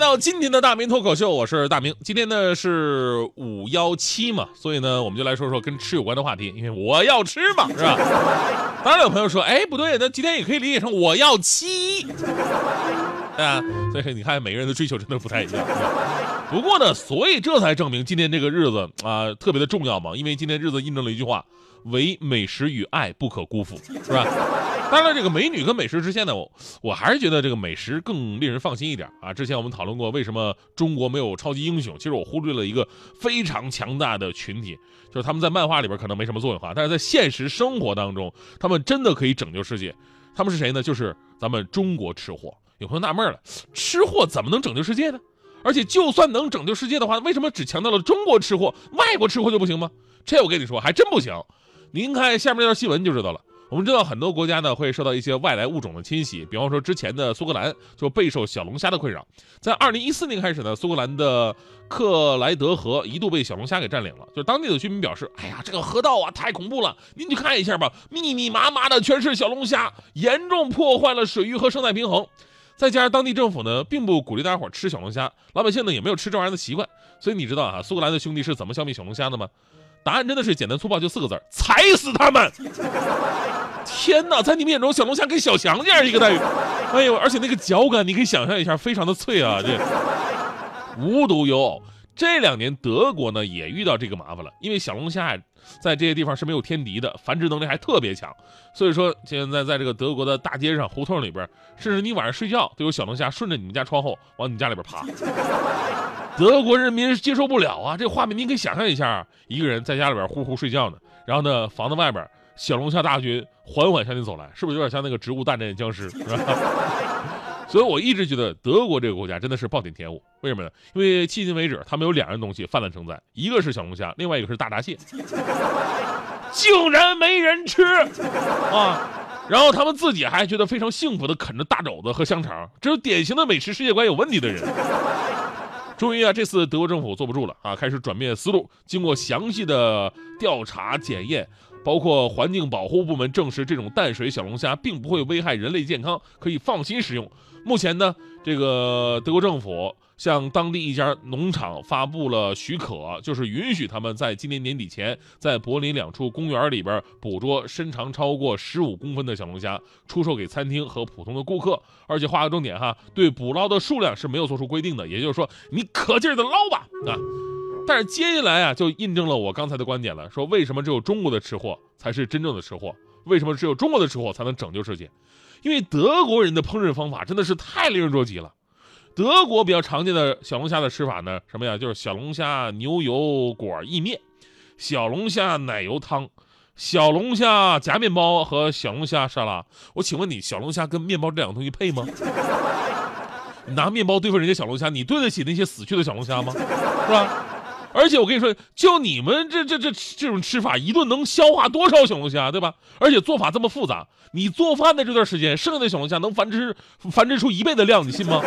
到今天的大明脱口秀，我是大明。今天呢是五幺七嘛，所以呢我们就来说说跟吃有关的话题，因为我要吃嘛，是吧？当然有朋友说，哎，不对，那今天也可以理解成我要七，对啊，所以你看每个人的追求真的不太一样。不过呢，所以这才证明今天这个日子啊特别的重要嘛，因为今天日子印证了一句话。唯美食与爱不可辜负，是吧？当然，这个美女跟美食之间呢，我我还是觉得这个美食更令人放心一点啊。之前我们讨论过为什么中国没有超级英雄，其实我忽略了一个非常强大的群体，就是他们在漫画里边可能没什么作用哈，但是在现实生活当中，他们真的可以拯救世界。他们是谁呢？就是咱们中国吃货。有朋友纳闷了，吃货怎么能拯救世界呢？而且就算能拯救世界的话，为什么只强调了中国吃货，外国吃货就不行吗？这我跟你说，还真不行。您看下面这条新闻就知道了。我们知道很多国家呢会受到一些外来物种的侵袭，比方说之前的苏格兰就备受小龙虾的困扰。在二零一四年开始呢，苏格兰的克莱德河一度被小龙虾给占领了。就当地的居民表示：“哎呀，这个河道啊太恐怖了，您去看一下吧，密密麻麻的全是小龙虾，严重破坏了水域和生态平衡。再加上当地政府呢并不鼓励大家伙吃小龙虾，老百姓呢也没有吃这玩意儿的习惯。所以你知道啊，苏格兰的兄弟是怎么消灭小龙虾的吗？”答案真的是简单粗暴，就四个字踩死他们！天哪，在你们眼中，小龙虾跟小强这样一个待遇，哎呦，而且那个脚感，你可以想象一下，非常的脆啊！这无独有偶，这两年德国呢也遇到这个麻烦了，因为小龙虾在这些地方是没有天敌的，繁殖能力还特别强，所以说现在在这个德国的大街上、胡同里边，甚至你晚上睡觉都有小龙虾顺着你们家窗户往你们家里边爬。德国人民接受不了啊！这画面您可以想象一下，一个人在家里边呼呼睡觉呢，然后呢，房子外边小龙虾大军缓缓向你走来，是不是有点像那个《植物大战僵尸》？是吧？所以我一直觉得德国这个国家真的是暴殄天物。为什么呢？因为迄今为止，他们有两样东西泛滥成灾，一个是小龙虾，另外一个是大闸蟹，竟然没人吃啊！然后他们自己还觉得非常幸福的啃着大肘子和香肠，这是典型的美食世界观有问题的人。终于啊，这次德国政府坐不住了啊，开始转变思路。经过详细的调查检验，包括环境保护部门证实，这种淡水小龙虾并不会危害人类健康，可以放心食用。目前呢，这个德国政府。向当地一家农场发布了许可，就是允许他们在今年年底前，在柏林两处公园里边捕捉身长超过十五公分的小龙虾，出售给餐厅和普通的顾客。而且画个重点哈，对捕捞的数量是没有做出规定的，也就是说，你可劲儿的捞吧啊！但是接下来啊，就印证了我刚才的观点了，说为什么只有中国的吃货才是真正的吃货？为什么只有中国的吃货才能拯救世界？因为德国人的烹饪方法真的是太令人着急了。德国比较常见的小龙虾的吃法呢，什么呀？就是小龙虾牛油果意面、小龙虾奶油汤、小龙虾夹面包和小龙虾沙拉。我请问你，小龙虾跟面包这两个东西配吗？拿面包对付人家小龙虾，你对得起那些死去的小龙虾吗？是吧？而且我跟你说，就你们这这这这种吃法，一顿能消化多少小龙虾，对吧？而且做法这么复杂，你做饭的这段时间，剩下的小龙虾能繁殖繁殖出一倍的量，你信吗？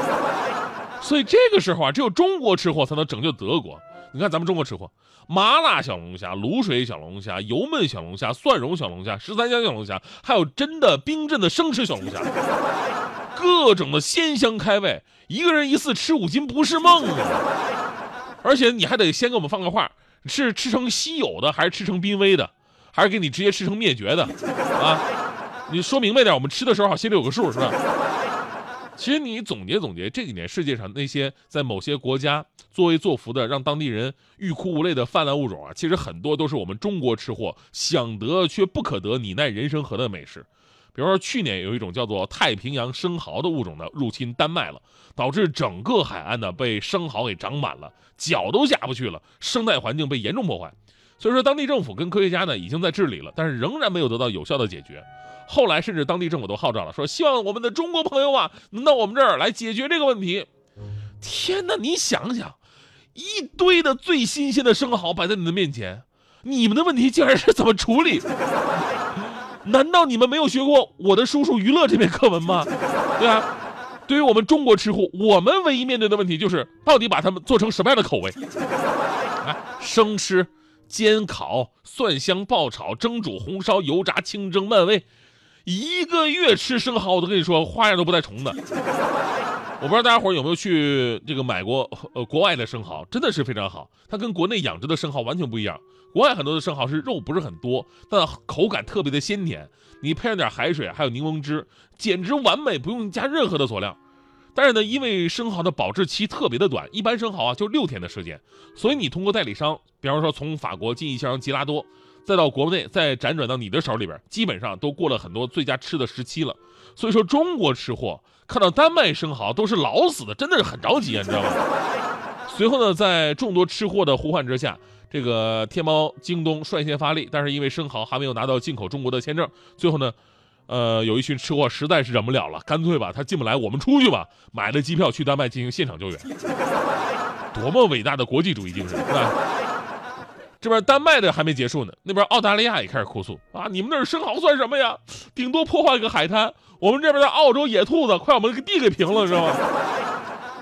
所以这个时候啊，只有中国吃货才能拯救德国。你看咱们中国吃货，麻辣小龙虾、卤水小龙虾、油焖小龙虾、蒜蓉小龙虾、十三香小龙虾，还有真的冰镇的生吃小龙虾，各种的鲜香开胃，一个人一次吃五斤不是梦啊！而且你还得先给我们放个话，是吃成稀有的，还是吃成濒危的，还是给你直接吃成灭绝的？啊，你说明白点，我们吃的时候好心里有个数，是吧？其实你总结总结，这几年世界上那些在某些国家作威作福的，让当地人欲哭无泪的泛滥物种啊，其实很多都是我们中国吃货想得却不可得、你奈人生何的美食。比如说，去年有一种叫做太平洋生蚝的物种呢，入侵丹麦了，导致整个海岸呢被生蚝给长满了，脚都下不去了，生态环境被严重破坏。所以说，当地政府跟科学家呢已经在治理了，但是仍然没有得到有效的解决。后来，甚至当地政府都号召了，说希望我们的中国朋友啊能到我们这儿来解决这个问题。天哪，你想想，一堆的最新鲜的生蚝摆在你的面前，你们的问题竟然是怎么处理？难道你们没有学过《我的叔叔于乐》这篇课文吗？对啊，对于我们中国吃货，我们唯一面对的问题就是到底把它们做成什么样的口味？啊，生吃、煎烤、蒜香爆炒、蒸煮、红烧、油炸、清蒸、慢煨，一个月吃生蚝，我都跟你说花样都不带重的。我不知道大家伙有没有去这个买过呃国外的生蚝，真的是非常好，它跟国内养殖的生蚝完全不一样。国外很多的生蚝是肉不是很多，但口感特别的鲜甜，你配上点海水还有柠檬汁，简直完美，不用加任何的佐料。但是呢，因为生蚝的保质期特别的短，一般生蚝啊就六天的时间，所以你通过代理商，比方说从法国进一箱吉拉多，再到国内再辗转到你的手里边，基本上都过了很多最佳吃的时期了。所以说中国吃货看到丹麦生蚝都是老死的，真的是很着急啊，你知道吗？随后呢，在众多吃货的呼唤之下，这个天猫、京东率先发力，但是因为生蚝还没有拿到进口中国的签证，最后呢，呃，有一群吃货实在是忍不了了，干脆吧，他进不来，我们出去吧，买了机票去丹麦进行现场救援，多么伟大的国际主义精神，是吧？这边丹麦的还没结束呢，那边澳大利亚也开始哭诉啊！你们那儿生蚝算什么呀？顶多破坏个海滩。我们这边的澳洲野兔子快把我们地给平了，知道吗？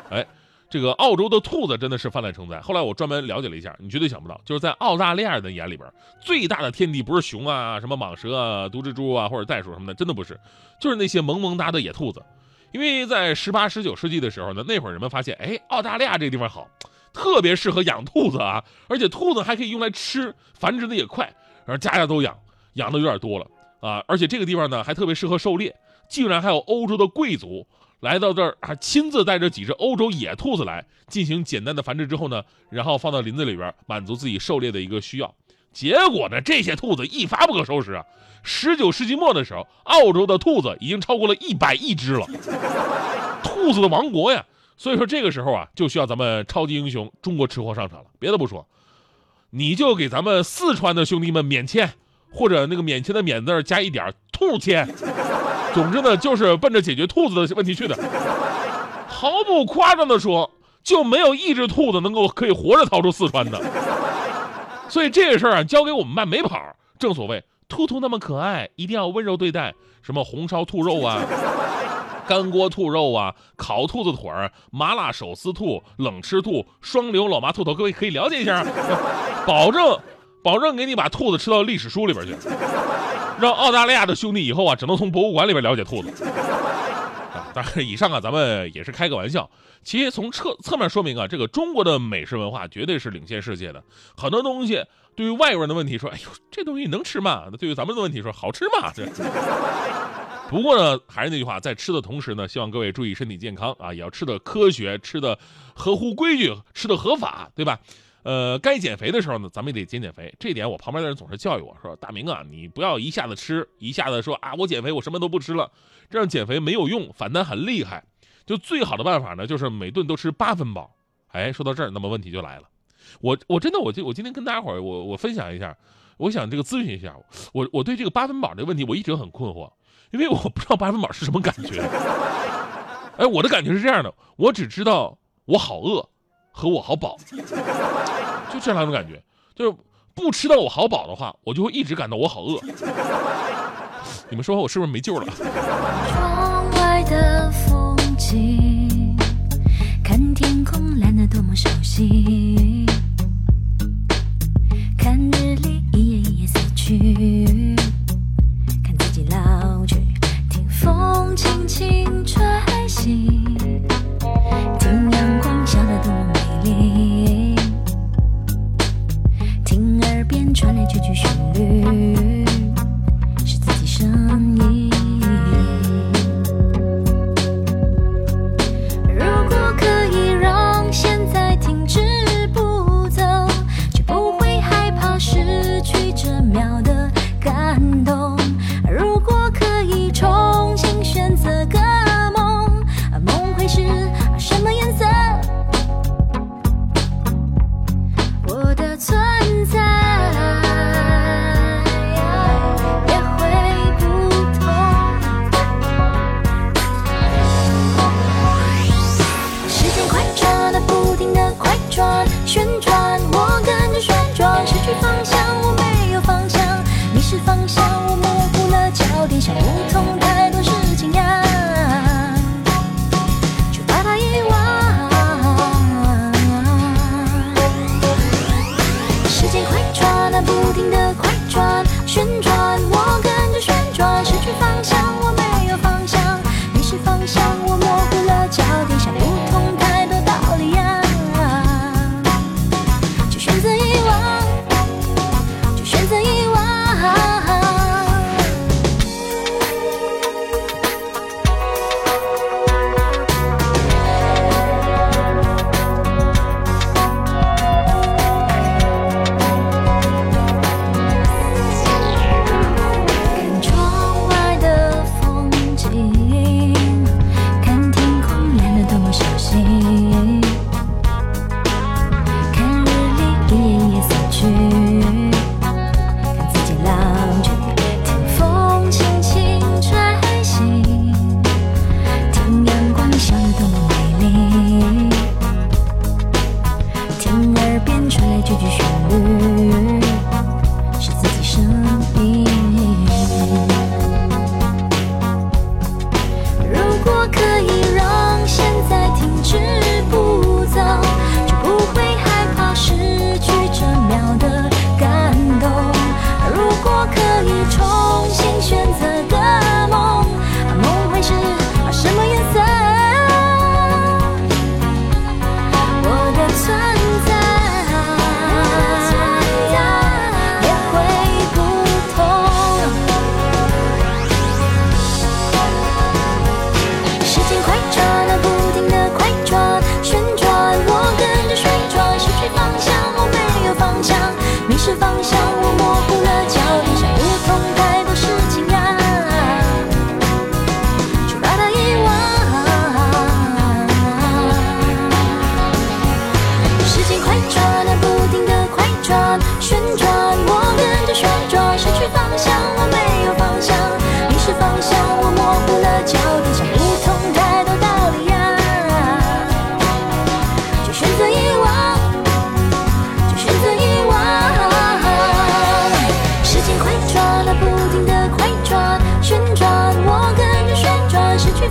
哎，这个澳洲的兔子真的是泛滥成灾。后来我专门了解了一下，你绝对想不到，就是在澳大利亚人的眼里边，最大的天敌不是熊啊、什么蟒蛇啊、毒蜘蛛啊或者袋鼠什么的，真的不是，就是那些萌萌哒的野兔子。因为在十八、十九世纪的时候呢，那会儿人们发现，哎，澳大利亚这个地方好。特别适合养兔子啊，而且兔子还可以用来吃，繁殖的也快，然后家家都养，养的有点多了啊。而且这个地方呢还特别适合狩猎，竟然还有欧洲的贵族来到这儿，还亲自带着几只欧洲野兔子来进行简单的繁殖之后呢，然后放到林子里边满足自己狩猎的一个需要。结果呢，这些兔子一发不可收拾啊！十九世纪末的时候，澳洲的兔子已经超过了一百亿只了，兔子的王国呀！所以说这个时候啊，就需要咱们超级英雄中国吃货上场了。别的不说，你就给咱们四川的兄弟们免签，或者那个免签的免字加一点兔签。总之呢，就是奔着解决兔子的问题去的。毫不夸张的说，就没有一只兔子能够可以活着逃出四川的。所以这个事儿啊，交给我们办没跑。正所谓，兔兔那么可爱，一定要温柔对待。什么红烧兔肉啊？干锅兔肉啊，烤兔子腿儿，麻辣手撕兔，冷吃兔，双流老妈兔头，各位可以了解一下，保证，保证给你把兔子吃到历史书里边去，让澳大利亚的兄弟以后啊，只能从博物馆里边了解兔子。啊，当然，以上啊，咱们也是开个玩笑。其实从侧侧面说明啊，这个中国的美食文化绝对是领先世界的。很多东西对于外国人的问题说，哎呦，这东西能吃吗？那对于咱们的问题说，好吃吗？这。不过呢，还是那句话，在吃的同时呢，希望各位注意身体健康啊，也要吃的科学，吃的合乎规矩，吃的合法，对吧？呃，该减肥的时候呢，咱们也得减减肥。这点我旁边的人总是教育我说：“大明啊，你不要一下子吃，一下子说啊，我减肥，我什么都不吃了，这样减肥没有用，反弹很厉害。就最好的办法呢，就是每顿都吃八分饱。哎，说到这儿，那么问题就来了，我我真的我就我今天跟大家伙儿我我分享一下，我想这个咨询一下，我我对这个八分饱这个问题我一直很困惑。因为我不知道八分饱是什么感觉，哎，我的感觉是这样的，我只知道我好饿和我好饱，就这两种感觉，就是不吃到我好饱的话，我就会一直感到我好饿。你们说我是不是没救了？窗外的风景，句句旋律，不同。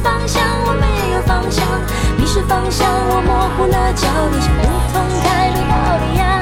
方向我没有方向。迷失方向我模糊了焦印想不通太多道理呀